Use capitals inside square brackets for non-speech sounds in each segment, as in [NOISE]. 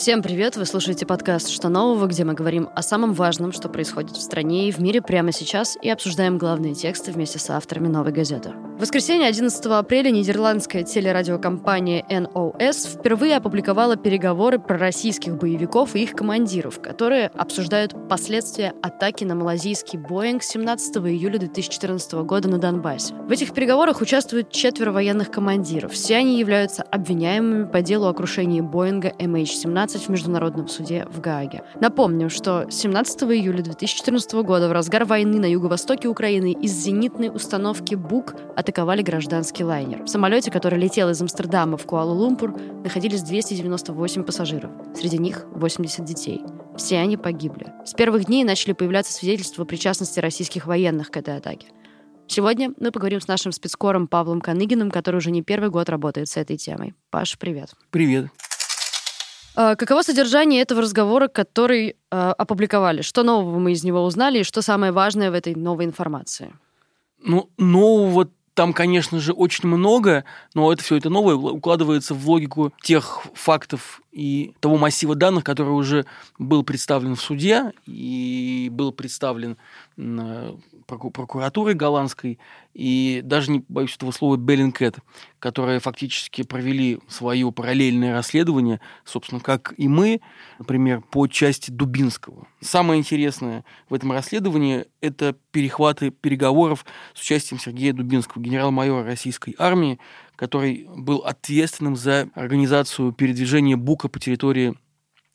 Всем привет! Вы слушаете подкаст «Что нового?», где мы говорим о самом важном, что происходит в стране и в мире прямо сейчас, и обсуждаем главные тексты вместе с авторами «Новой газеты». В воскресенье 11 апреля нидерландская телерадиокомпания NOS впервые опубликовала переговоры про российских боевиков и их командиров, которые обсуждают последствия атаки на малазийский Боинг 17 июля 2014 года на Донбассе. В этих переговорах участвуют четверо военных командиров. Все они являются обвиняемыми по делу о крушении Боинга MH17 в Международном суде в Гааге. Напомню, что 17 июля 2014 года в разгар войны на юго-востоке Украины из зенитной установки БУК атаковали гражданский лайнер. В самолете, который летел из Амстердама в Куала-Лумпур, находились 298 пассажиров. Среди них 80 детей. Все они погибли. С первых дней начали появляться свидетельства причастности российских военных к этой атаке. Сегодня мы поговорим с нашим спецкором Павлом Каныгиным, который уже не первый год работает с этой темой. Паш, привет. Привет. А, каково содержание этого разговора, который э, опубликовали? Что нового мы из него узнали и что самое важное в этой новой информации? Ну, нового там, конечно же, очень много, но это все это новое укладывается в логику тех фактов и того массива данных, который уже был представлен в суде и был представлен прокуратурой голландской и даже не боюсь этого слова Беллинкет, которые фактически провели свое параллельное расследование, собственно, как и мы, например, по части Дубинского. Самое интересное в этом расследовании – это перехваты переговоров с участием Сергея Дубинского, генерал-майора российской армии, который был ответственным за организацию передвижения Бука по территории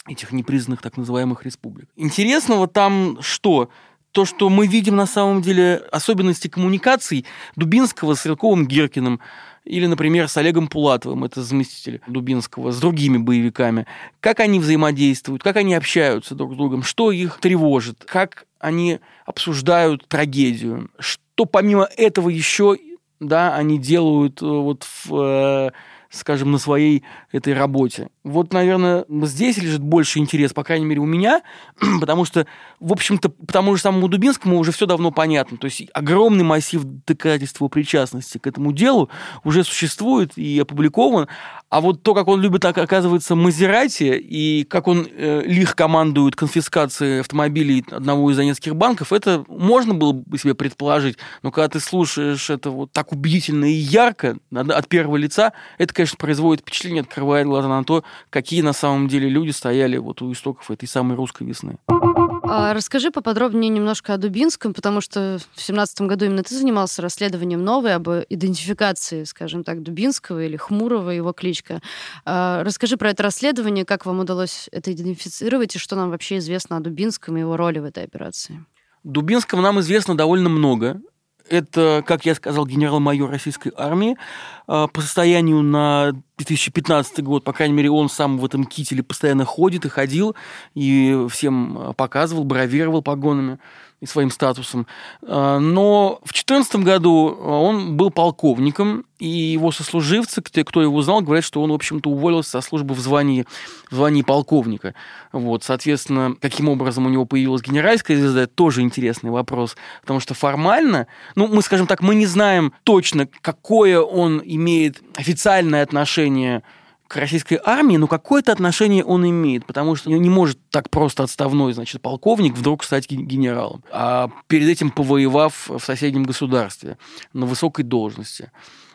этих непризнанных так называемых республик. Интересного там что? То, что мы видим на самом деле особенности коммуникаций Дубинского с Стрелковым Геркиным, или, например, с Олегом Пулатовым, это заместитель Дубинского, с другими боевиками, как они взаимодействуют, как они общаются друг с другом, что их тревожит, как они обсуждают трагедию, что помимо этого еще да, они делают э, вот в э, скажем, на своей этой работе. Вот, наверное, здесь лежит больше интерес, по крайней мере, у меня, [CLEARS THROAT] потому что, в общем-то, по тому же самому Дубинскому уже все давно понятно. То есть огромный массив доказательств его причастности к этому делу уже существует и опубликован, а вот то, как он любит, оказывается, Мазерати, и как он э, лих командует конфискацией автомобилей одного из донецких банков, это можно было бы себе предположить. Но когда ты слушаешь это вот так убедительно и ярко от первого лица, это, конечно, производит впечатление, открывает глаза на то, какие на самом деле люди стояли вот у истоков этой самой русской весны. А расскажи поподробнее немножко о Дубинском, потому что в семнадцатом году именно ты занимался расследованием новой об идентификации, скажем так, Дубинского или Хмурого, его кличка. А расскажи про это расследование, как вам удалось это идентифицировать и что нам вообще известно о Дубинском и его роли в этой операции. Дубинского нам известно довольно много. Это, как я сказал, генерал-майор российской армии. А, по состоянию на 2015 год, по крайней мере, он сам в этом кителе постоянно ходит и ходил, и всем а, показывал, бравировал погонами и своим статусом. А, но в 2014 году он был полковником, и его сослуживцы, кто его знал, говорят, что он, в общем-то, уволился со службы в звании, в звании полковника. Вот, соответственно, каким образом у него появилась генеральская звезда, это тоже интересный вопрос, потому что формально, ну, мы, скажем так, мы не знаем точно, какое он имеет официальное отношение к российской армии, но какое-то отношение он имеет, потому что не может так просто отставной, значит, полковник вдруг стать генералом, а перед этим повоевав в соседнем государстве на высокой должности.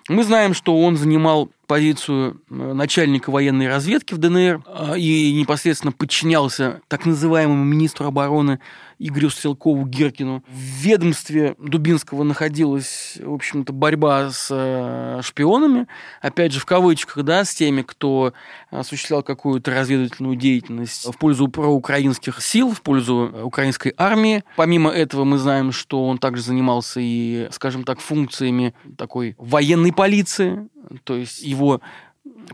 Мы знаем, что он занимал позицию э, начальника военной разведки в ДНР а, и непосредственно подчинялся так называемому министру обороны Игорю Стрелкову Геркину. В ведомстве Дубинского находилась, в общем-то, борьба с э, шпионами, опять же, в кавычках, да, с теми, кто осуществлял какую-то разведывательную деятельность в пользу проукраинских сил, в пользу украинской армии. Помимо этого мы знаем, что он также занимался и, скажем так, функциями такой военной полиции, то есть его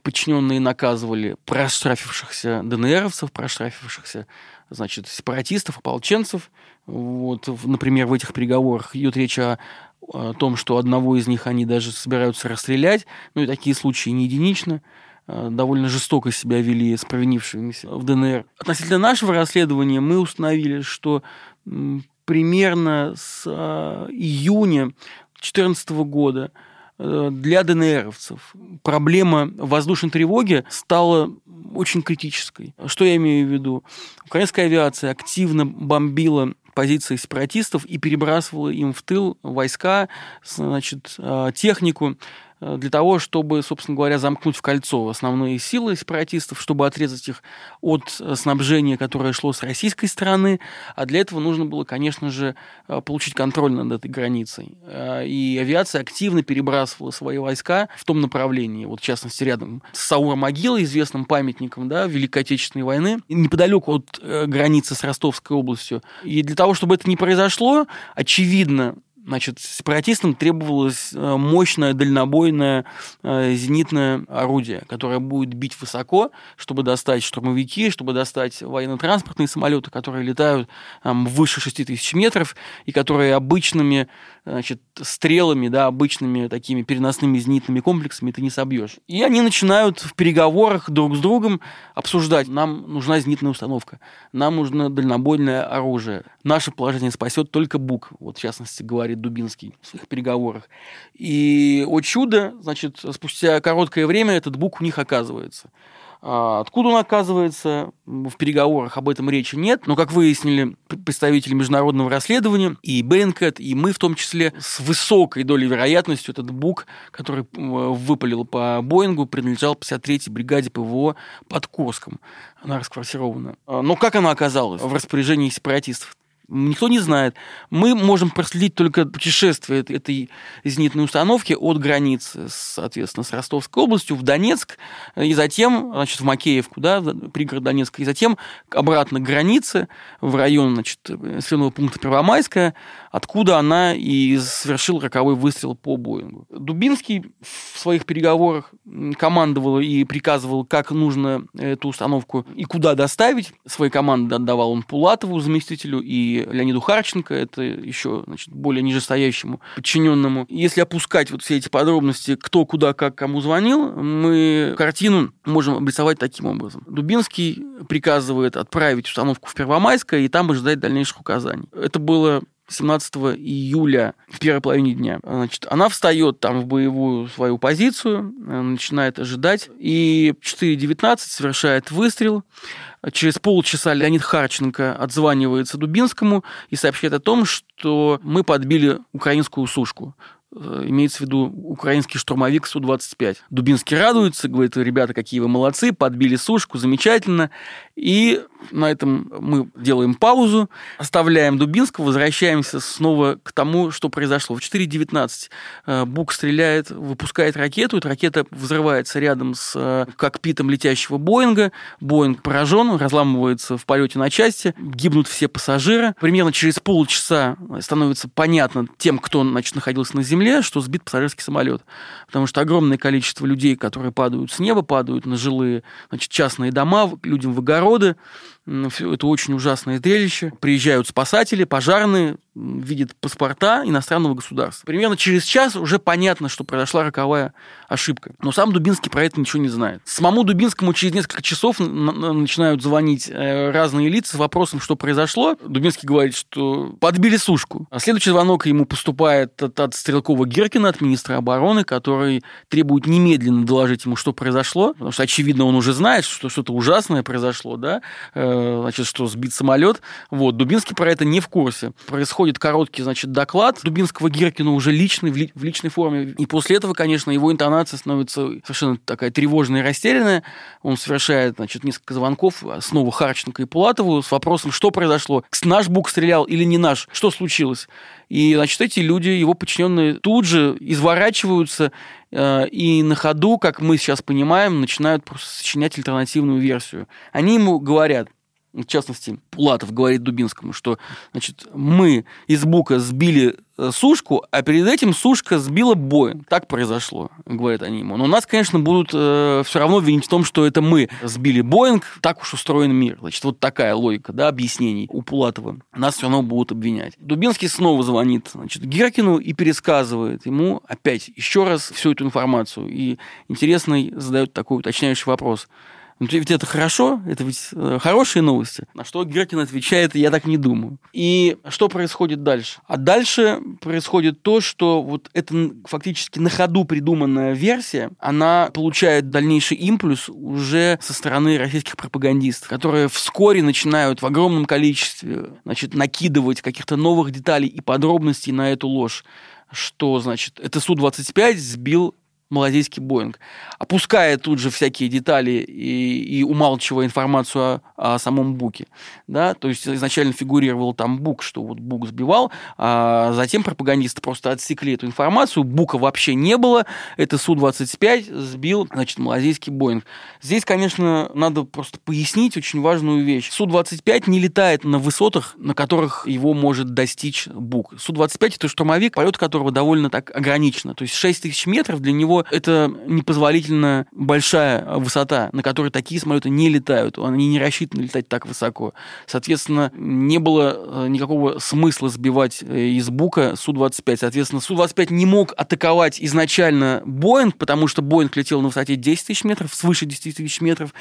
подчиненные наказывали проштрафившихся ДНРовцев, проштрафившихся, значит, сепаратистов, ополченцев. Вот, например, в этих переговорах идет речь о, о том, что одного из них они даже собираются расстрелять. Ну и такие случаи не единичны э, довольно жестоко себя вели с провинившимися в ДНР. Относительно нашего расследования мы установили, что примерно с э, июня 2014 года для ДНРовцев проблема воздушной тревоги стала очень критической. Что я имею в виду? Украинская авиация активно бомбила позиции сепаратистов и перебрасывала им в тыл войска, значит, э, технику. Э, для того, чтобы, собственно говоря, замкнуть в кольцо основные силы сепаратистов, чтобы отрезать их от э, снабжения, которое шло с российской стороны. А для этого нужно было, конечно же, э, получить контроль над этой границей. И авиация активно перебрасывала свои войска в том направлении, вот в частности рядом с Саура-могилой, известным памятником да, Великой Отечественной войны, неподалеку от границы с Ростовской областью. И для того, чтобы это не произошло, очевидно, Значит, сепаратистам требовалось э, мощное дальнобойное э, зенитное орудие, которое будет бить высоко, чтобы достать штурмовики, чтобы достать военно-транспортные самолеты, которые летают там, выше 6 тысяч метров и которые обычными значит, стрелами, да, обычными такими переносными зенитными комплексами ты не собьешь. И они начинают в переговорах друг с другом обсуждать, нам нужна зенитная установка, нам нужно дальнобойное оружие. Наше положение спасет только БУК, вот в частности говорит Дубинский в своих переговорах. И, о чудо, значит, спустя короткое время этот БУК у них оказывается. А откуда он оказывается, в переговорах об этом речи нет, но, как выяснили представители международного расследования, и Бенкет, и мы в том числе, с высокой долей вероятностью этот БУК, который выпалил по Боингу, принадлежал 53-й бригаде ПВО под Курском. Она расквартирована. А, но как она оказалась в распоряжении сепаратистов? Никто не знает. Мы можем проследить только путешествие этой зенитной установки от границы, соответственно, с Ростовской областью в Донецк, и затем, значит, в Макеевку, да, пригород Донецка, и затем обратно к границе, в район, значит, населенного пункта Первомайская, откуда она и совершила роковой выстрел по Боингу. Дубинский в своих переговорах командовал и приказывал, как нужно эту установку и куда доставить. Свои команды отдавал он Пулатову, заместителю, и Леониду Харченко, это еще значит, более нижестоящему подчиненному. Если опускать вот все эти подробности, кто куда, как, кому звонил, мы картину можем обрисовать таким образом. Дубинский приказывает отправить установку в Первомайское и там ожидать дальнейших указаний. Это было 17 июля в первой половине дня. Значит, она встает там в боевую свою позицию, начинает ожидать, и 4.19 совершает выстрел. Через полчаса Леонид Харченко отзванивается Дубинскому и сообщает о том, что мы подбили украинскую сушку. Э, имеется в виду украинский штурмовик Су-25. Дубинский радуется, говорит, ребята, какие вы молодцы, подбили сушку, замечательно. И на этом мы делаем паузу, оставляем Дубинского, возвращаемся снова к тому, что произошло. В 4.19 э, Бук стреляет, выпускает ракету, эта ракета взрывается рядом с э, кокпитом летящего Боинга. Боинг поражен, разламывается в полете на части, гибнут все пассажиры. Примерно через полчаса становится понятно тем, кто значит, находился на земле, что сбит пассажирский самолет. Потому что огромное количество людей, которые падают с неба, падают на жилые значит, частные дома, людям в огороды, это очень ужасное зрелище. Приезжают спасатели, пожарные, видят паспорта иностранного государства. Примерно через час уже понятно, что произошла роковая ошибка. Но сам Дубинский про это ничего не знает. Самому Дубинскому через несколько часов начинают звонить э, разные лица с вопросом, что произошло. Дубинский говорит, что подбили сушку. А следующий звонок ему поступает от, от Стрелкова Геркина, от министра обороны, который требует немедленно доложить ему, что произошло, потому что, очевидно, он уже знает, что что-то ужасное произошло, да, э, значит, что сбит самолет. Вот, Дубинский про это не в курсе. Происходит короткий, значит, доклад Дубинского Гиркина уже личный, в, ли, в личной форме. И после этого, конечно, его интонация становится совершенно такая тревожная и растерянная. Он совершает, значит, несколько звонков снова Харченко и Пулатову с вопросом, что произошло. Наш Бук стрелял или не наш? Что случилось? И, значит, эти люди, его подчиненные, тут же изворачиваются э, и на ходу, как мы сейчас понимаем, начинают просто сочинять альтернативную версию. Они ему говорят, в частности, Пулатов говорит Дубинскому, что значит, мы из Бука сбили э, сушку, а перед этим сушка сбила Боинг. Так произошло, говорят они ему. Но нас, конечно, будут э, все равно винить в том, что это мы сбили Боинг, так уж устроен мир. Значит, вот такая логика, да, объяснений у Пулатова. Нас все равно будут обвинять. Дубинский снова звонит, значит, Геркину и пересказывает ему опять еще раз всю эту информацию. И интересный задает такой уточняющий вопрос – Ну, ведь это хорошо, это ведь э, хорошие новости. На что Геркин отвечает, я так не думаю. И что происходит дальше? А дальше происходит то, что вот эта фактически на ходу придуманная версия, она получает дальнейший импульс уже со стороны российских пропагандистов, которые вскоре начинают в огромном количестве значит, накидывать каких-то новых деталей и подробностей на эту ложь что, значит, это Су-25 сбил малазийский Боинг, опуская тут же всякие детали и, и умалчивая информацию о, о самом Буке. Да? То есть изначально фигурировал там Бук, что вот Бук сбивал, а затем пропагандисты просто отсекли эту информацию, Бука вообще не было, это Су-25 сбил, значит, малазийский Боинг. Здесь, конечно, надо просто пояснить очень важную вещь. Су-25 не летает на высотах, на которых его может достичь Бук. Су-25 это штурмовик, полет которого довольно так ограничено. То есть 6 тысяч метров для него это непозволительно большая высота, на которой такие самолеты не летают. Они не рассчитаны летать так высоко. Соответственно, не было э, никакого смысла сбивать э, из Бука Су-25. Соответственно, Су-25 не мог атаковать изначально Боинг, потому что Боинг летел на высоте 10 тысяч метров, свыше 10 тысяч метров.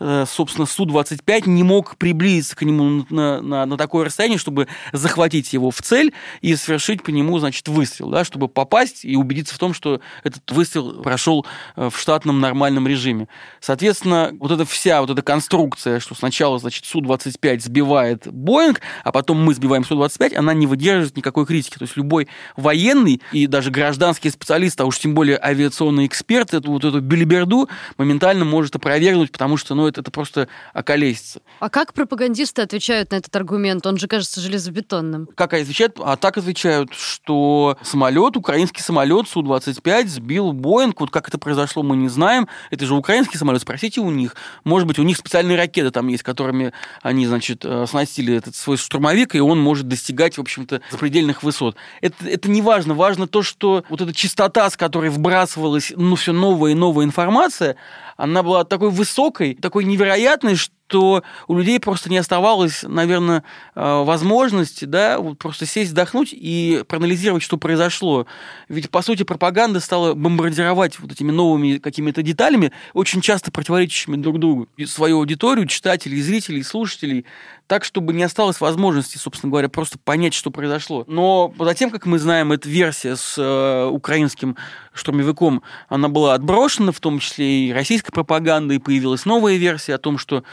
Э, собственно, Су-25 не мог приблизиться к нему на, на, на такое расстояние, чтобы захватить его в цель и совершить по нему, значит, выстрел, да, чтобы попасть и убедиться в том, что этот выстрел прошел э, в штатном нормальном режиме. Соответственно, вот эта вся вот эта конструкция, что сначала, значит, Су-25 сбивает Боинг, а потом мы сбиваем Су-25, она не выдерживает никакой критики. То есть любой военный и даже гражданский специалист, а уж тем более авиационный эксперт, эту вот эту билиберду моментально может опровергнуть, потому что, ну, это, это просто околесится. А как пропагандисты отвечают на этот аргумент? Он же кажется железобетонным. Как отвечают? А так отвечают, что самолет, украинский самолет Су-25 сбил Боинг Вот как это произошло, мы не знаем. Это же украинский самолет, спросите у них. Может быть, у них специальные ракеты там есть, которыми они, значит, э, оснастили этот свой штурмовик, и он может достигать, в общем-то, запредельных высот. Это, это не важно. Важно то, что вот эта частота, с которой вбрасывалась, ну, все новая и новая информация, она была такой высокой, такой невероятной, что что у людей просто не оставалось, наверное, э, возможности, да, вот просто сесть, вздохнуть и проанализировать, что произошло. Ведь, по сути, пропаганда стала бомбардировать вот этими новыми какими-то деталями, очень часто противоречащими друг другу, и свою аудиторию, читателей, зрителей, слушателей, так, чтобы не осталось возможности, собственно говоря, просто понять, что произошло. Но затем, как мы знаем, эта версия с э, украинским штурмовиком, она была отброшена, в том числе и российской пропагандой, появилась новая версия о том, что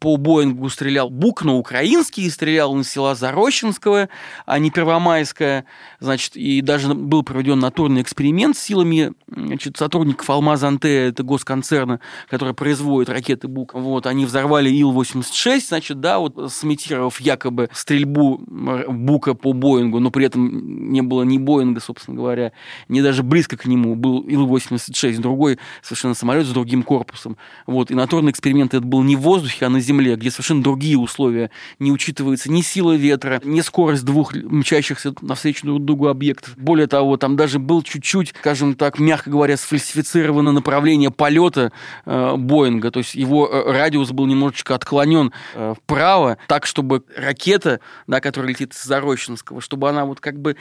по Боингу стрелял Бук, но украинский, стрелял на села Зарощенского, а не Первомайское, значит, и даже был проведен натурный эксперимент с силами значит, сотрудников Алмаз-Анте, это госконцерна, который производит ракеты Бук. Вот, они взорвали Ил-86, значит, да, вот сымитировав якобы стрельбу Бука по Боингу, но при этом не было ни Боинга, собственно говоря, ни даже близко к нему. Был Ил-86, другой совершенно самолет с другим корпусом. Вот. И натурный эксперимент это был не в воздухе, а на земле, где совершенно другие условия. Не учитывается ни сила ветра, ни скорость двух мчащихся навстречу друг другу объектов. Более того, там даже был чуть-чуть, скажем так, мягко говоря, сфальсифицировано направление полета э, Боинга. То есть его э, радиус был немножечко отклонен э, вправо, так, чтобы ракета, да, которая летит с Зарощенского, чтобы она вот как бы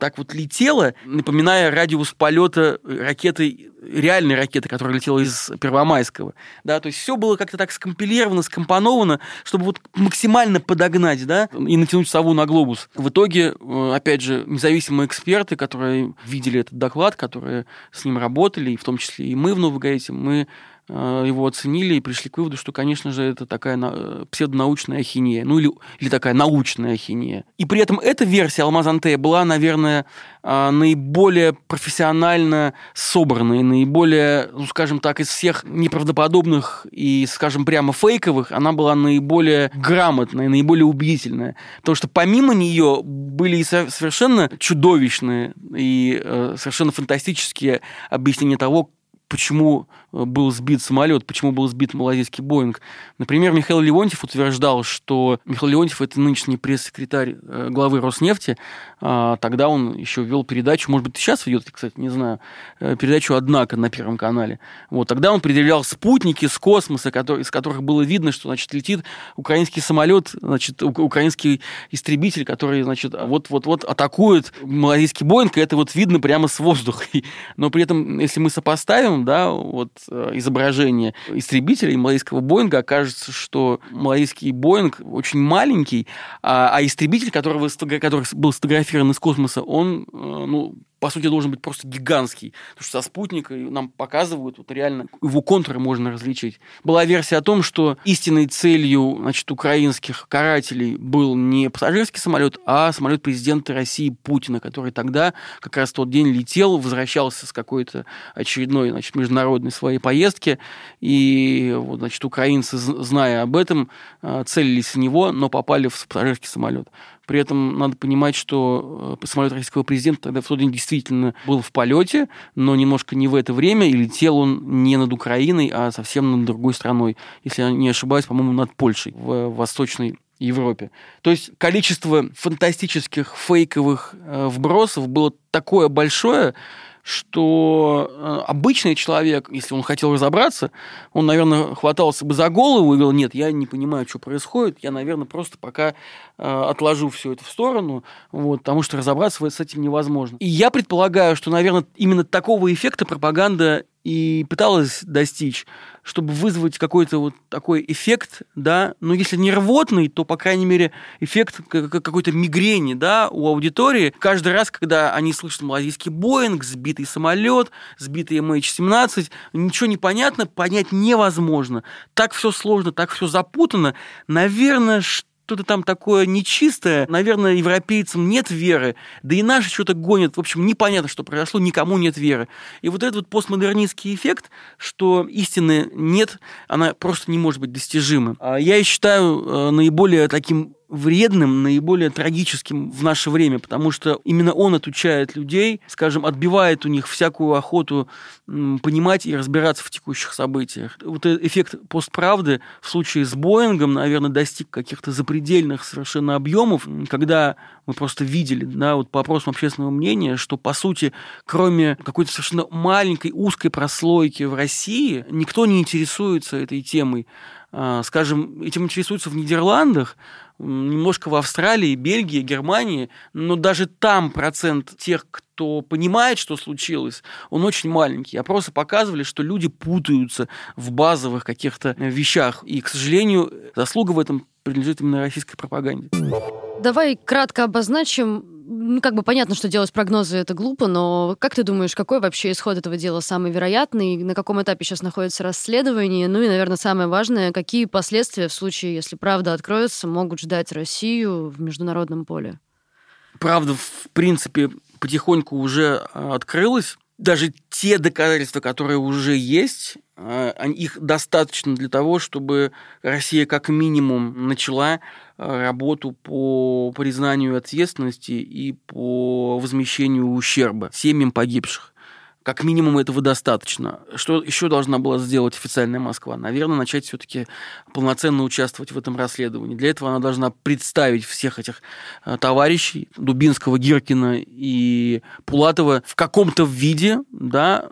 так вот летела, напоминая радиус полета ракеты, реальной ракеты, которая летела из Первомайского. Да, то есть все было как-то так скомпилировано, скомпоновано, чтобы вот максимально подогнать, да, и натянуть сову на глобус. В итоге, э, опять же, независимые эксперты, которые видели этот доклад, которые с ним работали, и в том числе и мы в Новогорете, мы его оценили и пришли к выводу, что, конечно же, это такая э, псевдонаучная ахинея, ну или, или такая научная ахинея. И при этом эта версия Алмаз Антея была, наверное, э, наиболее профессионально собранной, наиболее, ну, скажем так, из всех неправдоподобных и, скажем, прямо фейковых, она была наиболее грамотная, наиболее убедительная. Потому что помимо нее были и совершенно чудовищные и совершенно фантастические объяснения того, почему э, был сбит самолет, почему был сбит малазийский Боинг. Например, Михаил Леонтьев утверждал, что Михаил Леонтьев это нынешний пресс-секретарь э, главы Роснефти. А, тогда он еще вел передачу, может быть, сейчас ведет, кстати, не знаю, э, передачу «Однако» на Первом канале. Вот, тогда он предъявлял спутники с космоса, который, из которых было видно, что, значит, летит украинский самолет, значит, украинский истребитель, который, значит, вот-вот-вот атакует малазийский Боинг, и это вот видно прямо с воздуха. [LAUGHS] Но при этом, если мы сопоставим да, вот изображение истребителей малайского Боинга, окажется, что малайский Боинг очень маленький, а, а истребитель, которого, который был сфотографирован из космоса, он, э, ну, по сути, должен быть просто гигантский. Потому что со спутника нам показывают, вот реально его контуры можно различить. Была версия о том, что истинной целью значит, украинских карателей был не пассажирский самолет, а самолет президента России Путина, который тогда как раз в тот день летел, возвращался с какой-то очередной значит, международной своей поездки. И вот, значит, украинцы, зная об этом, э, целились в него, но попали в пассажирский самолет. При этом надо понимать, что э, самолет российского президента тогда в тот день действительно был в полете, но немножко не в это время, и летел он не над Украиной, а совсем над другой страной. Если я не ошибаюсь, по-моему, над Польшей, в Восточной Европе. То есть количество фантастических фейковых э, вбросов было такое большое, что э, обычный человек, если он хотел разобраться, он, наверное, хватался бы за голову и говорил, нет, я не понимаю, что происходит, я, наверное, просто пока э, отложу все это в сторону, вот, потому что разобраться с этим невозможно. И я предполагаю, что, наверное, именно такого эффекта пропаганда и пыталась достичь, чтобы вызвать какой-то вот такой эффект, да, ну, если не рвотный, то, по крайней мере, эффект какой-то мигрени, да, у аудитории. Каждый раз, когда они слышат малазийский Боинг, сбитый самолет, сбитый MH17, ничего не понятно, понять невозможно. Так все сложно, так все запутано. Наверное, что что-то там такое нечистое. Наверное, европейцам нет веры, да и наши что-то гонят. В общем, непонятно, что произошло, никому нет веры. И вот этот вот постмодернистский эффект, что истины нет, она просто не может быть достижима. А я считаю э, наиболее таким вредным, наиболее трагическим в наше время, потому что именно он отучает людей, скажем, отбивает у них всякую охоту понимать и разбираться в текущих событиях. Вот этот эффект постправды в случае с Боингом, наверное, достиг каких-то запредельных совершенно объемов, когда мы просто видели, да, вот по опросам общественного мнения, что, по сути, кроме какой-то совершенно маленькой узкой прослойки в России, никто не интересуется этой темой. А, скажем, этим интересуются в Нидерландах, немножко в Австралии, Бельгии, Германии, но даже там процент тех, кто понимает, что случилось, он очень маленький. Опросы показывали, что люди путаются в базовых каких-то вещах. И, к сожалению, заслуга в этом принадлежит именно российской пропаганде. Давай кратко обозначим, ну, как бы понятно, что делать прогнозы это глупо, но как ты думаешь, какой вообще исход этого дела самый вероятный? На каком этапе сейчас находится расследование? Ну и, наверное, самое важное, какие последствия в случае, если правда откроется, могут ждать Россию в международном поле? Правда, в принципе, потихоньку уже а, открылась. Даже те доказательства, которые уже есть, а, их достаточно для того, чтобы Россия как минимум начала а, работу по признанию ответственности и по возмещению ущерба семьям погибших. Как минимум этого достаточно. Что еще должна была сделать официальная Москва? Наверное, начать все-таки полноценно участвовать в этом расследовании. Для этого она должна представить всех этих а, товарищей Дубинского, Гиркина и Пулатова в каком-то виде, да,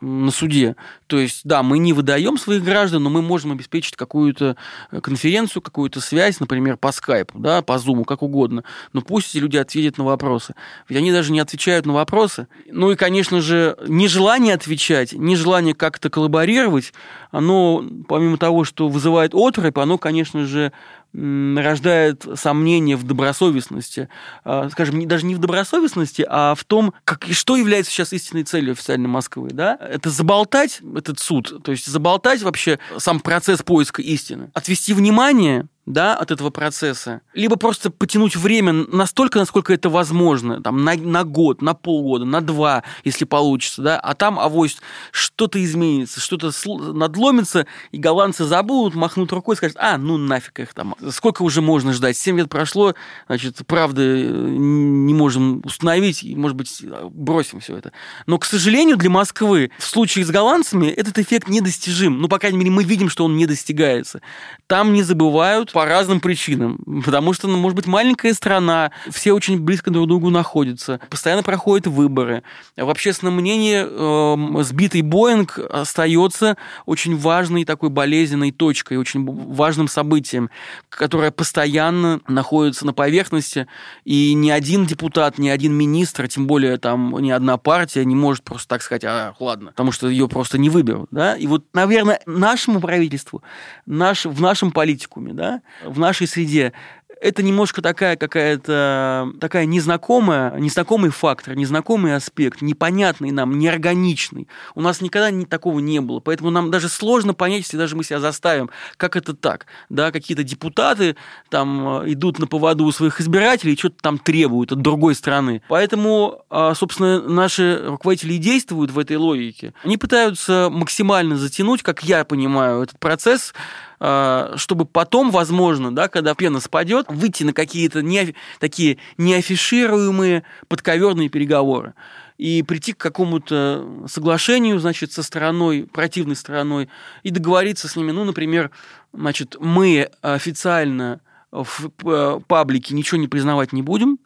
на суде. То есть, да, мы не выдаем своих граждан, но мы можем обеспечить какую-то э, конференцию, какую-то связь, например, по скайпу, да, по зуму, как угодно. Но пусть эти люди ответят на вопросы. Ведь они даже не отвечают на вопросы. Ну и, конечно же, нежелание отвечать, нежелание как-то коллаборировать, оно, помимо того, что вызывает отрыв, оно, конечно же, рождает сомнения в добросовестности. А, скажем, даже не в добросовестности, а в том, как, что является сейчас истинной целью официальной Москвы. Да? Это заболтать этот суд, то есть заболтать вообще сам процесс поиска истины, отвести внимание да, от этого процесса, либо просто потянуть время настолько, насколько это возможно, там, на, на год, на полгода, на два, если получится, да, а там авось что-то изменится, что-то надломится, и голландцы забудут, махнут рукой и скажут, а, ну нафиг их там, сколько уже можно ждать, семь лет прошло, значит, правда э, не можем установить, и, может быть, бросим все это. Но, к сожалению, для Москвы в случае с голландцами этот эффект недостижим, ну, по крайней мере, мы видим, что он не достигается. Там не забывают по разным причинам. Потому что, ну, может быть, маленькая страна, все очень близко друг к другу находятся, постоянно проходят выборы. В общественном мнении э, сбитый Боинг остается очень важной такой болезненной точкой, очень важным событием, которое постоянно находится на поверхности, и ни один депутат, ни один министр, тем более там ни одна партия не может просто так сказать, а, ладно, потому что ее просто не выберут. Да? И вот, наверное, нашему правительству, наш, в нашем политикуме, да, в нашей среде это немножко такая какая-то такая незнакомая, незнакомый фактор, незнакомый аспект, непонятный нам, неорганичный. У нас никогда не, такого не было, поэтому нам даже сложно понять, если даже мы себя заставим, как это так, да, какие-то депутаты там э, идут на поводу у своих избирателей что-то там требуют от другой страны. Поэтому, а, собственно, наши руководители действуют в этой логике. Они пытаются максимально затянуть, как я понимаю, этот процесс, чтобы потом, возможно, да, когда пена спадет, выйти на какие-то не, такие неафишируемые подковерные переговоры и прийти к какому-то соглашению, значит, со стороной, противной стороной, и договориться с ними, ну, например, значит, мы официально в э, паблике ничего не признавать не будем,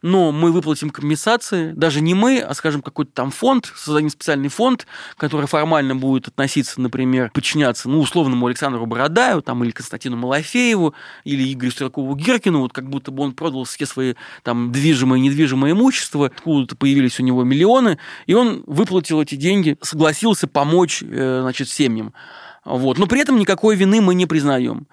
но мы выплатим компенсации, даже не мы, а, скажем, какой-то там фонд, создадим специальный фонд, который формально будет относиться, например, подчиняться, ну, условному Александру Бородаю, там, или Константину Малафееву, или Игорю Стрелкову-Гиркину, вот как будто бы он продал все свои там движимое и недвижимое имущество, откуда-то появились у него миллионы, и он выплатил эти деньги, согласился помочь, э, значит, семьям. Вот. Но при этом никакой вины мы не признаем.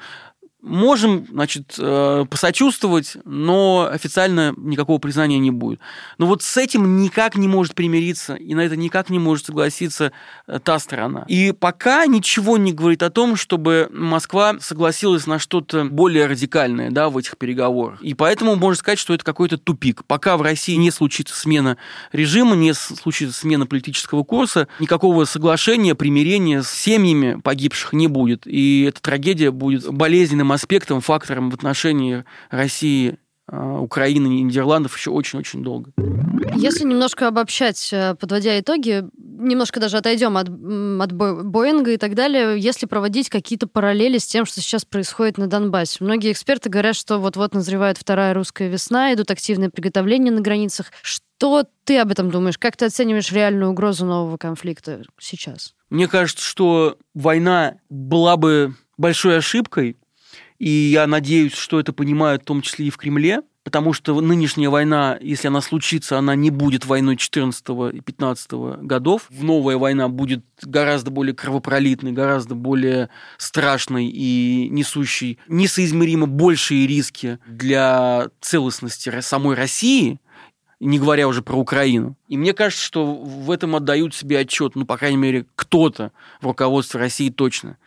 Можем, значит, э, посочувствовать, но официально никакого признания не будет. Но вот с этим никак не может примириться, и на это никак не может согласиться э, та сторона. И пока ничего не говорит о том, чтобы Москва согласилась на что-то более радикальное да, в этих переговорах. И поэтому можно сказать, что это какой-то тупик. Пока в России не случится смена режима, не случится смена политического курса, никакого соглашения, примирения с семьями погибших не будет. И эта трагедия будет болезненным аспектом, фактором в отношении России а, Украины и Нидерландов еще очень-очень долго. Если немножко обобщать, э, подводя итоги, немножко даже отойдем от, от Боинга и так далее, если проводить какие-то параллели с тем, что сейчас происходит на Донбассе. Многие эксперты говорят, что вот-вот назревает вторая русская весна, идут активные приготовления на границах. Что ты об этом думаешь? Как ты оцениваешь реальную угрозу нового конфликта сейчас? Мне кажется, что война была бы большой ошибкой, и я надеюсь, что это понимают в том числе и в Кремле, потому что нынешняя война, если она случится, она не будет войной 14 и 15 годов. Новая война будет гораздо более кровопролитной, гораздо более страшной и несущей несоизмеримо большие риски для целостности самой России, не говоря уже про Украину. И мне кажется, что в этом отдают себе отчет, ну, по крайней мере, кто-то в руководстве России точно.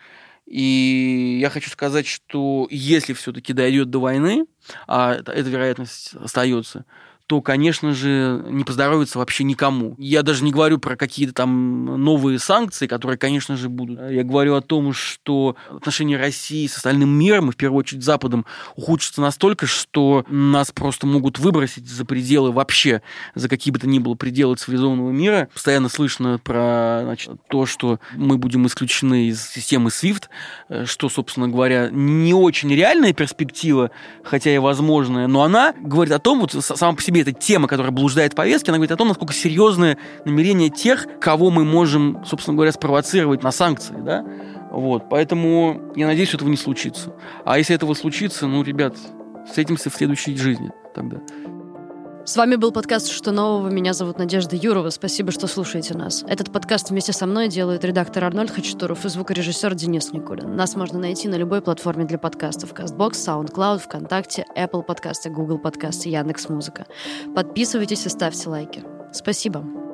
И я хочу сказать, что если все-таки дойдет до войны, а эта вероятность остается, то, конечно же, не поздоровится вообще никому. Я даже не говорю про какие-то там новые санкции, которые, конечно же, будут. Я говорю о том, что отношения России с остальным миром, и в первую очередь Западом, ухудшатся настолько, что нас просто могут выбросить за пределы вообще, за какие бы то ни было пределы цивилизованного мира. Постоянно слышно про значит, то, что мы будем исключены из системы SWIFT, э, что, собственно говоря, не очень реальная перспектива, хотя и возможная, но она говорит о том, вот сама по себе эта тема, которая блуждает в она говорит о том, насколько серьезное намерение тех, кого мы можем, собственно говоря, спровоцировать на санкции, да? Вот, поэтому я надеюсь, что этого не случится. А если этого случится, ну, ребят, встретимся в следующей жизни тогда. С вами был подкаст «Что нового?». Меня зовут Надежда Юрова. Спасибо, что слушаете нас. Этот подкаст вместе со мной делает редактор Арнольд Хачатуров и звукорежиссер Денис Никулин. Нас можно найти на любой платформе для подкастов. CastBox, SoundCloud, ВКонтакте, Apple подкасты, Google подкасты, Яндекс.Музыка. Подписывайтесь и ставьте лайки. Спасибо.